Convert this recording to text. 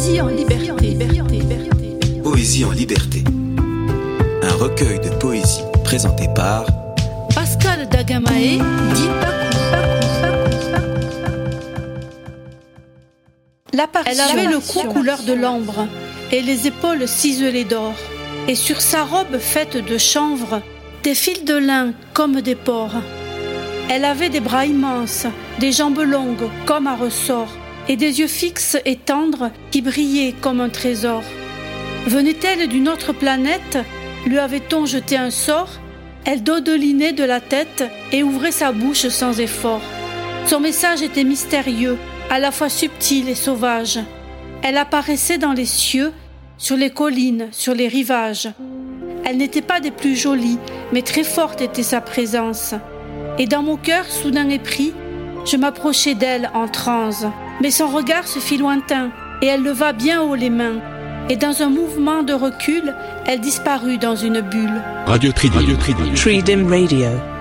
Poésie en liberté. Poésie en liberté. Un recueil de poésie présenté par Pascal Dagamae, dit Elle avait le cou couleur de l'ambre et les épaules ciselées d'or. Et sur sa robe faite de chanvre, des fils de lin comme des porcs. Elle avait des bras immenses, des jambes longues comme un ressort, et des yeux fixes et tendres qui brillaient comme un trésor. Venait-elle d'une autre planète? Lui avait-on jeté un sort? Elle dodelinait de la tête et ouvrait sa bouche sans effort. Son message était mystérieux, à la fois subtile et sauvage. Elle apparaissait dans les cieux, sur les collines, sur les rivages. Elle n'était pas des plus jolies, mais très forte était sa présence. Et dans mon cœur, soudain épris, je m'approchai d'elle en transe. Mais son regard se fit lointain, et elle leva bien haut les mains. Et dans un mouvement de recul, elle disparut dans une bulle. Radio Tridim. Radio Tridim. Tridim Radio.